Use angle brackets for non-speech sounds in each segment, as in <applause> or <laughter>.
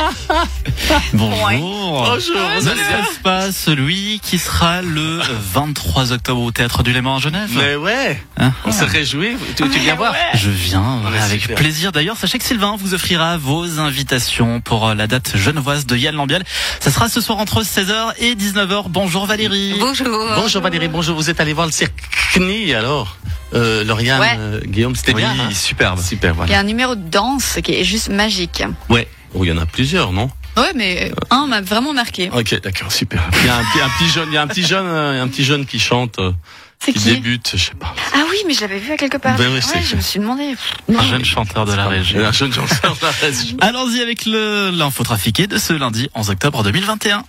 <laughs> Bonjour. Bonjour. vous allez bien N'est-ce pas celui qui sera le 23 octobre au Théâtre du Léman à Genève Mais ouais, Hein on se réjouit. Tu, tu viens voir Je viens Ouais, avec super. plaisir. D'ailleurs, sachez que Sylvain vous offrira vos invitations pour euh, la date genevoise de Yann Lambiel. Ça sera ce soir entre 16h et 19h. Bonjour Valérie. Bonjour. Bonjour Valérie, bonjour. Vous êtes allé voir le cirque CNI alors euh, Lauriane, Ouais. euh, Guillaume, c'était Oui, bien. hein superbe. Super, Il y a un numéro de danse qui est juste magique. Ouais. Oh, il y en a plusieurs, non Ouais, mais un m'a vraiment marqué. Ok, d'accord, super. Il y a un, petit- un petit jeune, il y a un petit jeune, euh, un petit jeune qui chante, euh, C'est qui, qui débute, je sais pas. Ah oui, mais je l'avais vu à quelque part. Ben oui, ouais, je me suis demandé. Un jeune chanteur de la région. Un jeune chanteur de la région. <laughs> Allons-y avec le l'info trafiqué de ce lundi 11 octobre 2021.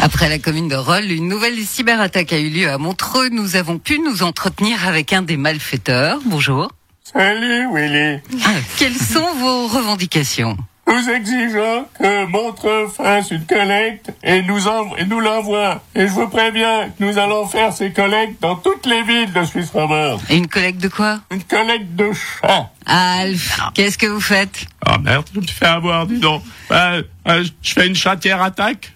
Après la commune de Rolle, une nouvelle cyberattaque a eu lieu à Montreux. Nous avons pu nous entretenir avec un des malfaiteurs. Bonjour. Salut Willy. Quelles sont vos revendications? Nous exigeons que Montreux fasse une collecte et nous, env- et nous l'envoie. Et je vous préviens que nous allons faire ces collectes dans toutes les villes de Suisse romande. Et une collecte de quoi? Une collecte de chats. Alf, qu'est-ce que vous faites? Ah merde, je me fais avoir, dis donc. Euh, euh, je fais une chatière attaque.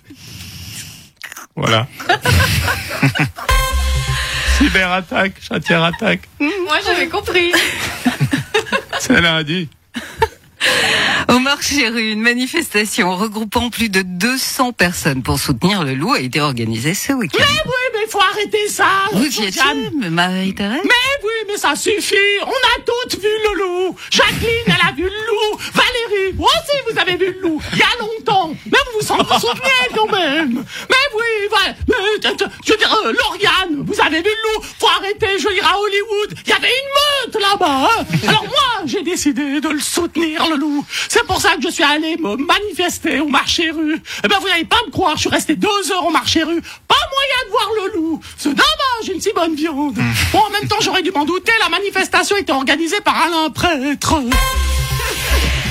Voilà. <laughs> Cyberattaque, chatière attaque. Moi, j'avais compris. C'est lundi. Au marché rue, une manifestation regroupant plus de 200 personnes pour soutenir le loup a été organisée ce week-end. Oui, mais il faut arrêter ça. Vous y étiez, Marie-Thérèse Mais oui, mais ça suffit. On a toutes vu le loup. Jacqueline, elle a vu le loup. Valérie, vous aussi, vous avez vu le loup. Il y a longtemps. Mais vous vous en <laughs> souvenez quand même. Mais oui, voilà. Mais, je- veux dire, euh, Lauriane, vous avez vu le loup. Faut arrêter, je dire, à Hollywood. Il y avait une meute là-bas. hein. Alors moi, j'ai décidé de le soutenir, le loup. C'est pour ça que je suis allé me manifester au marché rue. Eh ben, vous n'allez pas me croire, je suis resté deux heures au marché rue. Pas moyen de voir le loup. C'est dommage, une si bonne viande. Bon, en même temps, j'aurais dû m'en douter, la manifestation était organisée par Alain Prêtre.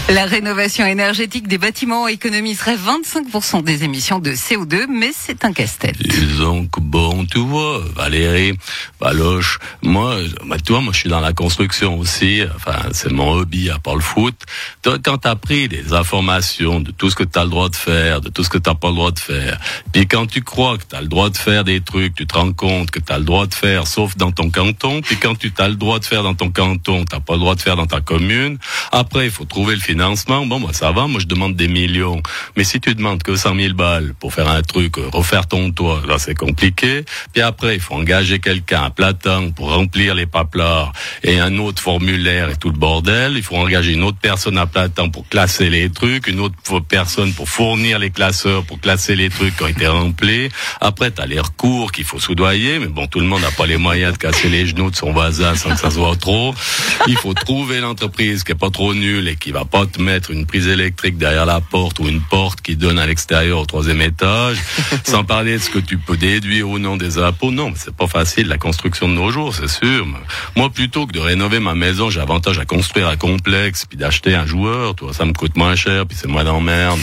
La rénovation énergétique des bâtiments économiserait 25% des émissions de CO2, mais c'est un casse-tête. Que bon, tu vois, Valérie, Valoche, moi, bah, tu vois, moi, je suis dans la construction aussi. Enfin, c'est mon hobby à part le foot. Toi, quand t'as pris des informations de tout ce que t'as le droit de faire, de tout ce que t'as pas le droit de faire, puis quand tu crois que t'as le droit de faire des trucs, tu te rends compte que t'as le droit de faire, sauf dans ton canton. Puis quand tu t'as le droit de faire dans ton canton, t'as pas le droit de faire dans ta commune. Après, il faut trouver le financement. Bon, bah, ça va. Moi, je demande des millions. Mais si tu demandes que 100 000 balles pour faire un truc, euh, refaire ton toit, là, c'est compliqué. Puis après, il faut engager quelqu'un à temps pour remplir les paplards et un autre formulaire et tout le bordel. Il faut engager une autre personne à temps pour classer les trucs, une autre personne pour fournir les classeurs, pour classer les trucs qui ont été remplis. Après, t'as les recours qu'il faut soudoyer, mais bon, tout le monde n'a pas les moyens de casser les genoux de son voisin sans que ça se voit trop. Il faut trouver l'entreprise qui est pas trop nulle et qui va pas mettre une prise électrique derrière la porte ou une porte qui donne à l'extérieur au troisième étage. <laughs> Sans parler de ce que tu peux déduire ou non des impôts. Non, mais c'est pas facile la construction de nos jours, c'est sûr. Moi, plutôt que de rénover ma maison, j'ai avantage à construire un complexe puis d'acheter un joueur. Toi, ça me coûte moins cher puis c'est moins d'emmerde.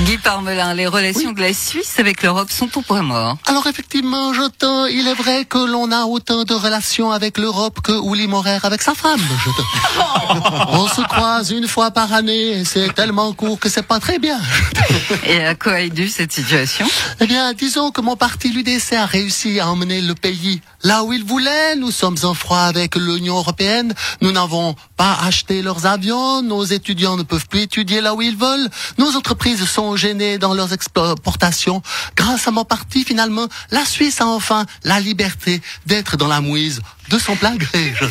Guy Parmelin, les relations de la Suisse avec l'Europe sont au point mort. Alors effectivement, j'entends, il est vrai que l'on a autant de relations avec l'Europe que Uli Morer avec sa femme. Je te- <laughs> On se croise une fois par année et c'est tellement court que c'est pas très bien. Et à quoi est due cette situation? Eh bien, disons que mon parti l'UDC a réussi à emmener le pays là où il voulait. Nous sommes en froid avec l'Union européenne. Nous n'avons pas acheté leurs avions. Nos étudiants ne peuvent plus étudier là où ils veulent. Nos entreprises sont gênées dans leurs exportations. Grâce à mon parti, finalement, la Suisse a enfin la liberté d'être dans la mouise de son plein gré. Je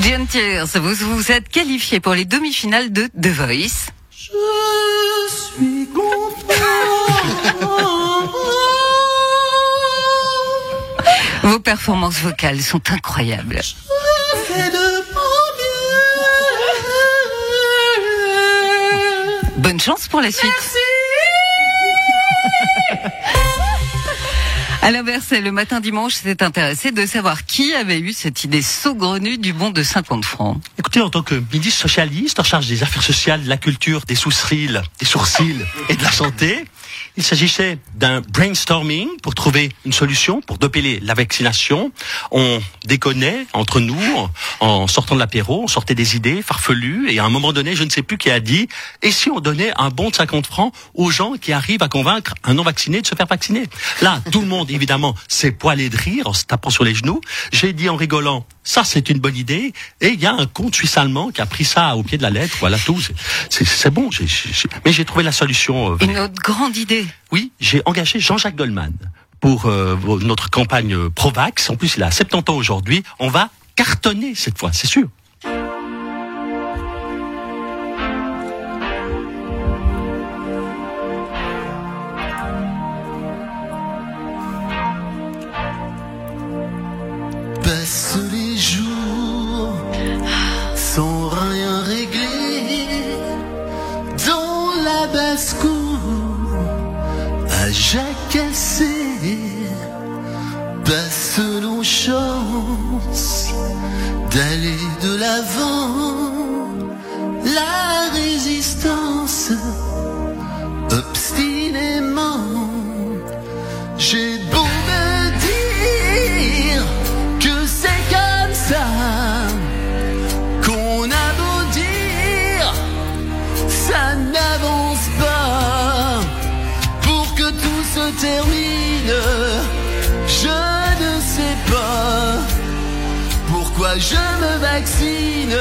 John <laughs> Tiers, vous vous êtes qualifié pour les demi-finales de The Voice. <laughs> Vos performances vocales sont incroyables. Bonne chance pour la suite. Alain Berset, le matin dimanche, s'est intéressé de savoir qui avait eu cette idée saugrenue du bon de 50 francs. Écoutez, en tant que ministre socialiste en charge des affaires sociales, de la culture, des sourcils, des sourcils et de la santé, il s'agissait d'un brainstorming pour trouver une solution pour doper la vaccination. On déconnait entre nous en sortant de l'apéro, on sortait des idées farfelues et à un moment donné, je ne sais plus qui a dit, et si on donnait un bon de 50 francs aux gens qui arrivent à convaincre un non vacciné de se faire vacciner? Là, tout le monde, évidemment, s'est poilé de rire en se tapant sur les genoux. J'ai dit en rigolant, ça c'est une bonne idée. Et il y a un compte suisse allemand qui a pris ça au pied de la lettre. Voilà tout. C'est- C'est c'est bon. Mais j'ai trouvé la solution. euh, Une autre grande idée. oui, j'ai engagé Jean-Jacques Goldman pour euh, notre campagne euh, Provax. En plus, il a 70 ans aujourd'hui. On va cartonner cette fois, c'est sûr. Passent les jours sans rien régler dans la basse-cour à jacasser. Passe nos chances d'aller de l'avant. La résistance obstinément. J'ai beau termine, je ne sais pas pourquoi je me vaccine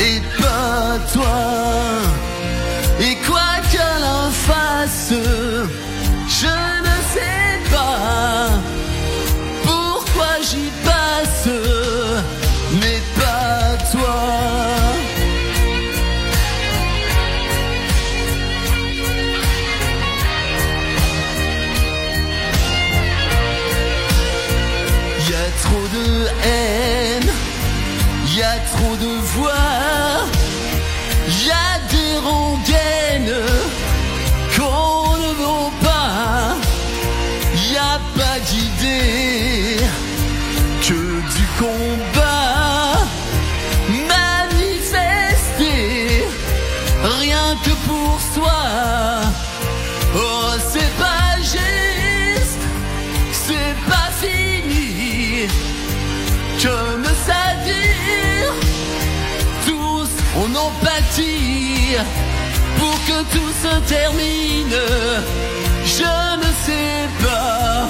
et pas toi. Et quoi qu'elle en fasse, je trop de haine, y a trop de voix, y a des qu'on ne vaut pas. Y a pas d'idée que du combat. Manifester rien que pour soi. Oh, pour que tout se termine. Je ne sais pas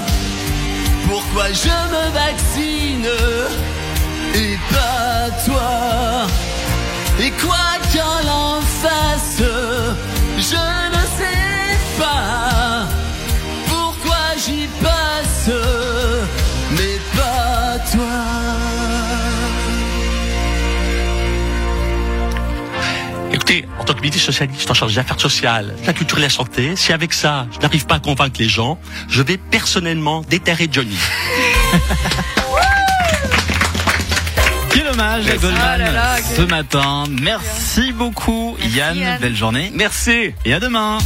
pourquoi je me vaccine et pas toi. Et quoi qu'en en fasse, Écoutez, en tant que ministre socialiste en charge des affaires sociales, de la culture et de la santé, si avec ça, je n'arrive pas à convaincre les gens, je vais personnellement déterrer Johnny. <laughs> Quel hommage à. Goldman Ah là là, ce matin. Merci beaucoup Merci, Yann. Yann. Belle journée. Merci. Et à demain.